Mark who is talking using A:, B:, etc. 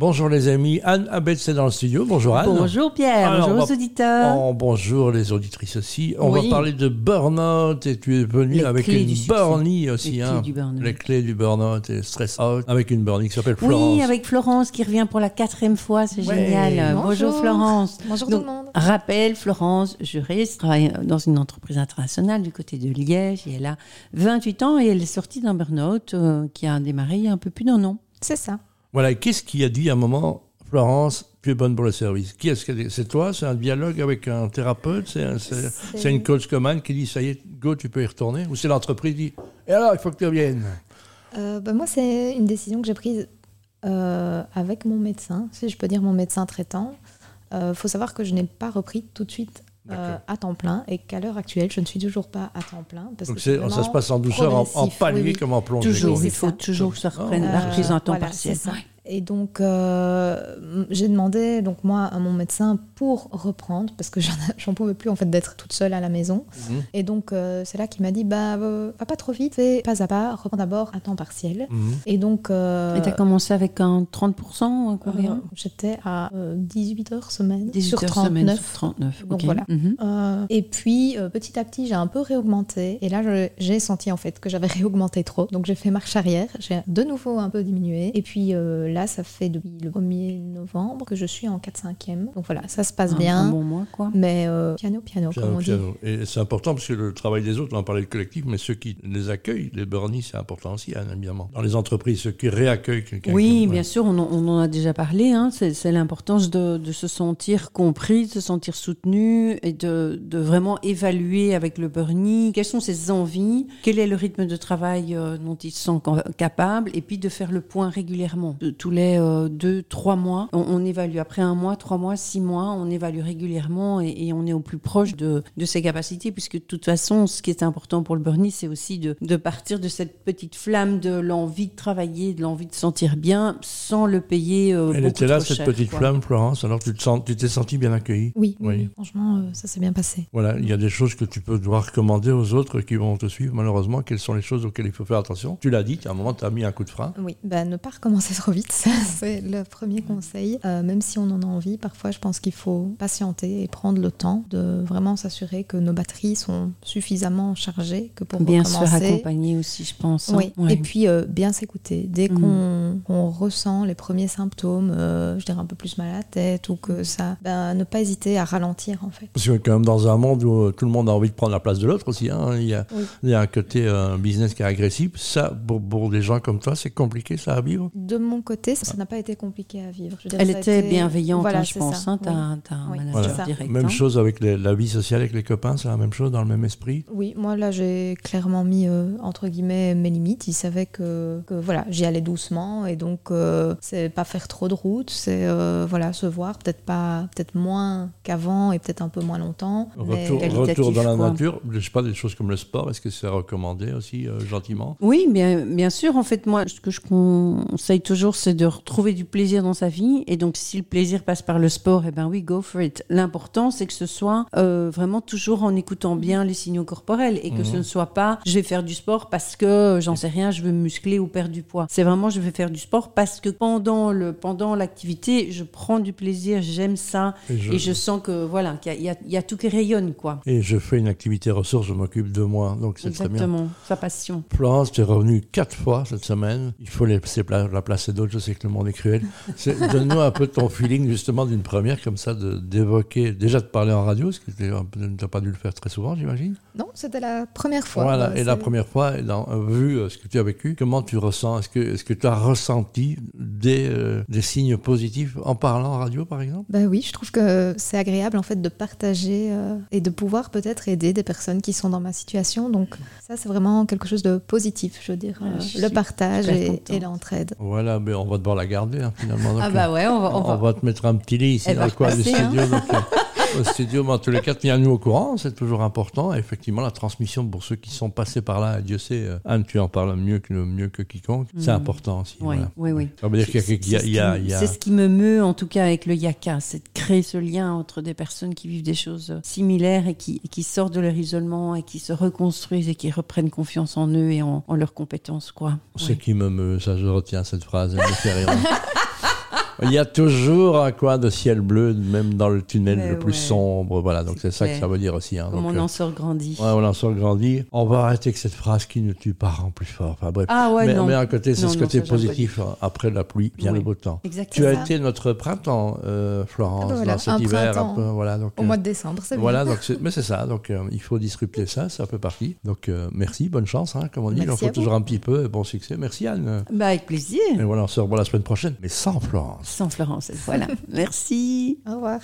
A: Bonjour les amis, Anne Abel c'est dans le studio. Bonjour Anne.
B: Bonjour Pierre,
A: Alors,
B: bonjour
A: on
B: aux
A: va-
B: auditeurs.
A: Oh, bonjour les auditrices aussi. On
B: Oui.
A: va parler de burn-out et tu es venu
B: Les
A: avec
B: clés
A: une burnie aussi.
B: Les
A: hein.
B: clés du burn-out.
A: Les clés du burn-out et stress out avec une burnie qui s'appelle Florence.
B: Oui, avec Florence qui revient pour la quatrième fois, c'est
A: Ouais.
B: génial.
C: Bonjour.
B: Bonjour Florence.
C: Bonjour
B: Donc,
C: tout le monde.
B: Rappel, Florence, juriste, travaille dans une entreprise internationale du côté de Liège et elle a 28 ans et elle est sortie d'un burn-out euh, qui a démarré il y a un peu plus d'un an.
C: C'est ça.
A: Voilà, et qu'est-ce qui a dit à un moment, Florence, tu es bonne pour le service? Qui est-ce dit C'est? Toi? C'est un dialogue avec un thérapeute? C'est un- c'est-
C: C'est-
A: une coach commande qui dit ça y est, go, tu peux y retourner? Ou c'est l'entreprise qui dit et alors, il faut que tu reviennes?
C: Euh, bah, moi, c'est une décision que j'ai prise euh, avec mon médecin, si je peux dire mon médecin traitant. Il faut savoir que je n'ai pas repris tout de suite euh, à temps plein et qu'à l'heure actuelle, je ne suis toujours pas à temps plein. Parce
A: Donc
C: que
A: ça se passe en douceur, en, en
C: progressif.
A: palier
C: Oui, oui.
A: comme en plongée.
B: Toujours, il faut
C: ça.
B: toujours que ça reprenne
A: Ah,
B: la
A: c'est
B: reprise
A: ça.
B: en temps
C: Voilà,
B: partiel.
C: Et donc, euh, j'ai demandé donc moi à mon médecin pour reprendre parce que j'en pouvais plus en fait d'être toute seule à la maison.
A: Mhm.
C: Et donc euh, c'est là qu'il m'a dit bah euh, va pas trop vite, fais pas à pas, reprends d'abord à temps partiel.
A: Mhm.
C: Et donc euh,
B: Et tu as commencé avec un 30% ou un
C: euh,
B: combien
C: j'étais à euh, 18 heures semaine
B: 18
C: sur
B: heures
C: 39.
B: semaine sur 39.
C: Donc voilà.
B: Mhm.
C: Euh, et puis euh, petit à petit, j'ai un peu réaugmenté. Et là, j'ai senti en fait que j'avais réaugmenté trop. Donc j'ai fait marche arrière. J'ai de nouveau un peu diminué. Et puis euh, là, ça fait depuis le 1er novembre que je suis en 4-5e. Donc voilà, ça se passe
B: Un-
C: bien.
B: Un bon mois, quoi.
C: Mais euh, piano, piano,
A: Piano,
C: comme on dit.
A: piano. Et c'est important parce que le travail des autres, on en parlait le collectif, mais ceux qui les accueillent, les burnies, c'est important aussi, hein, évidemment. Dans les entreprises, ceux qui réaccueillent quelqu'un.
B: Oui,
A: qui-
B: bien sûr, on en, on en a déjà parlé. hein. C'est c'est l'importance de, de se sentir compris, de se sentir soutenu et de, de vraiment évaluer avec le Bernie quelles sont ses envies, quel est le rythme de travail euh, dont il se sent ca- capable, et puis de faire le point régulièrement. De- tous les euh, deux, trois mois, on, on évalue. Après un mois, trois mois, six mois, on évalue régulièrement et, et on est au plus proche de, de ses capacités, puisque de toute façon, ce qui est important pour le Bernie, c'est aussi de, de partir de cette petite flamme de l'envie de travailler, de l'envie de se sentir bien, sans le payer euh,
A: Elle
B: beaucoup
A: était là,
B: trop
A: cette
B: cher,
A: petite
B: quoi.
A: flamme, Florence, alors tu te sens- tu t'es senti bien accueilli.
C: Oui,
A: Oui.
C: oui, franchement, euh, ça s'est bien passé.
A: Voilà, il y a des choses que tu peux devoir recommander aux autres qui vont te suivre, malheureusement. Quelles sont les choses auxquelles il faut faire attention? Tu l'as dit, à un moment, tu as mis un coup de frein.
C: Oui, bah, ne pas recommencer trop vite, ça, c'est le premier conseil. Euh, même si on en a envie, parfois je pense qu'il faut patienter et prendre le temps de vraiment s'assurer que nos batteries sont suffisamment chargées que pour
B: Bien se faire
C: recommencer.
B: accompagner aussi, je pense. hein.
C: Oui,
B: Ouais.
C: et puis euh, bien s'écouter. Dès
B: Mhm.
C: qu'on ressent les premiers symptômes, euh, je dirais un peu plus mal à la tête ou que ça, ben, ne pas hésiter à ralentir en fait.
A: Parce que quand même dans un monde où tout le monde a envie de prendre la place de l'autre aussi, hein, il, y a,
C: Oui.
A: il y a un côté euh, business qui est agressif. Ça, pour, pour des gens comme toi, c'est compliqué ça à vivre?
C: De mon côté, ça n'a pas été compliqué à vivre. Je veux dire,
B: Elle était
C: été-
B: bienveillante,
C: Voilà,
B: hein, je pense. hein. T'as
C: oui.
B: un- t'as un
C: Oui,
B: manager
C: c'est ça.
B: direct.
A: Même
B: hein.
A: chose avec les- la vie sociale avec les copains, c'est la même chose, dans le même esprit.
C: Oui, moi là j'ai clairement mis euh, entre guillemets mes limites. Il savait que, que, voilà j'y allais doucement et donc euh, c'est pas faire trop de route, c'est euh, voilà se voir peut-être pas peut-être moins qu'avant et peut-être un peu moins longtemps.
A: Retour, retour dans la
B: quoi.
A: nature, je sais pas, des choses comme le sport, est-ce que c'est recommandé aussi, euh, gentiment?
B: Oui, bien, bien sûr. En fait, moi, ce que je conseille toujours, c'est de retrouver du plaisir dans sa vie. Et donc, si le plaisir passe par le sport, eh ben oui, go for it. L'important, c'est que ce soit euh, vraiment toujours en écoutant bien les signaux corporels et que
A: Mhm.
B: ce ne soit pas je vais faire du sport parce que j'en sais rien, je veux me muscler ou perdre du poids. C'est vraiment je vais faire du sport parce que pendant le pendant l'activité, je prends du plaisir, j'aime ça
A: et je,
B: et je sens que voilà qu'il y y, y a tout qui rayonne quoi.
A: et je fais une activité ressource, je m'occupe de moi, donc c'est très bien.
B: Exactement, sa passion.
A: Florence, tu es revenue quatre fois cette semaine. Il faut laisser la place à d'autres. Je sais que le monde est cruel. Donne-nous un peu ton feeling justement d'une première comme ça, de- d'évoquer, déjà de parler en radio, parce que tu n'as pas dû le faire très souvent, j'imagine.
C: Non, c'était la première fois.
A: Voilà. Et la première fois, dans- vu euh, ce que tu as vécu, comment tu ressens Est-ce que est-ce que tu as ressenti des, euh, des signes positifs en parlant en radio, par exemple?
C: Bah oui, je trouve que c'est agréable en fait de partager euh, et de pouvoir peut-être aider des personnes qui sont dans ma situation. Donc ça, c'est vraiment quelque chose de positif, je veux dire, euh, le partage et, l'entraide.
A: Voilà, mais on va devoir la garder hein, finalement. Donc,
B: Ah bah ouais, on va,
A: on,
B: on va,
A: va te mettre un petit lit ici
B: Elle
A: dans
B: va
A: le coin du
B: repasser, hein.
A: studio. donc, euh, au studio, mais en tous les cas, tiens-nous au courant, c'est toujours important. Et effectivement, la transmission pour ceux qui sont passés par là, Dieu sait, euh, Anne, tu en parles mieux que, mieux que quiconque, c'est
B: Mm.
A: important aussi.
B: Oui,
A: voilà.
B: oui, oui.
A: Ça veut dire qu'il y a,
B: C'est-
A: a- a-
B: ce qui- ce me meut, en tout cas, avec le Yaka, c'est de créer ce lien entre des personnes qui vivent des choses similaires et qui, et qui sortent de leur isolement et qui se reconstruisent et qui reprennent confiance en eux et en, en leurs compétences, quoi.
A: ce
B: Ouais.
A: qui me meut, ça je retiens cette phrase, elle me fait rire. Il y a toujours un coin de ciel bleu, même dans le tunnel
B: Mais
A: le plus
B: ouais.
A: sombre. Voilà, donc c'est ça que ça veut dire aussi. hein.
B: Comme
A: Donc,
B: on
A: euh,
B: en sort grandi.
A: ouais, on en sort grandi. On va arrêter avec cette phrase qui ne tue pas rend plus fort. Enfin bref.
B: Ah ouais,
A: mais,
B: non.
A: mais à côté, c'est ce côté positif. hein. Après la pluie, vient
B: Oui.
A: le beau temps.
B: Exactement.
A: Tu as été notre printemps, euh, Florence,
C: Ah ben voilà,
A: dans cet
C: un
A: hiver. Un peu, voilà, donc,
C: Au
A: euh,
C: mois de décembre, c'est
A: voilà,
C: bien.
A: donc mais c'est ça. Donc euh, il faut disrupter ça, c'est un peu parti. Donc euh, merci, bonne chance, hein, comme on dit. Il en faut toujours un petit peu. Bon succès. Merci Anne.
B: Bah, avec plaisir.
A: Et voilà, on se revoit la semaine prochaine, mais sans Florence.
B: Sans Florence, voilà. Merci.
C: Au revoir.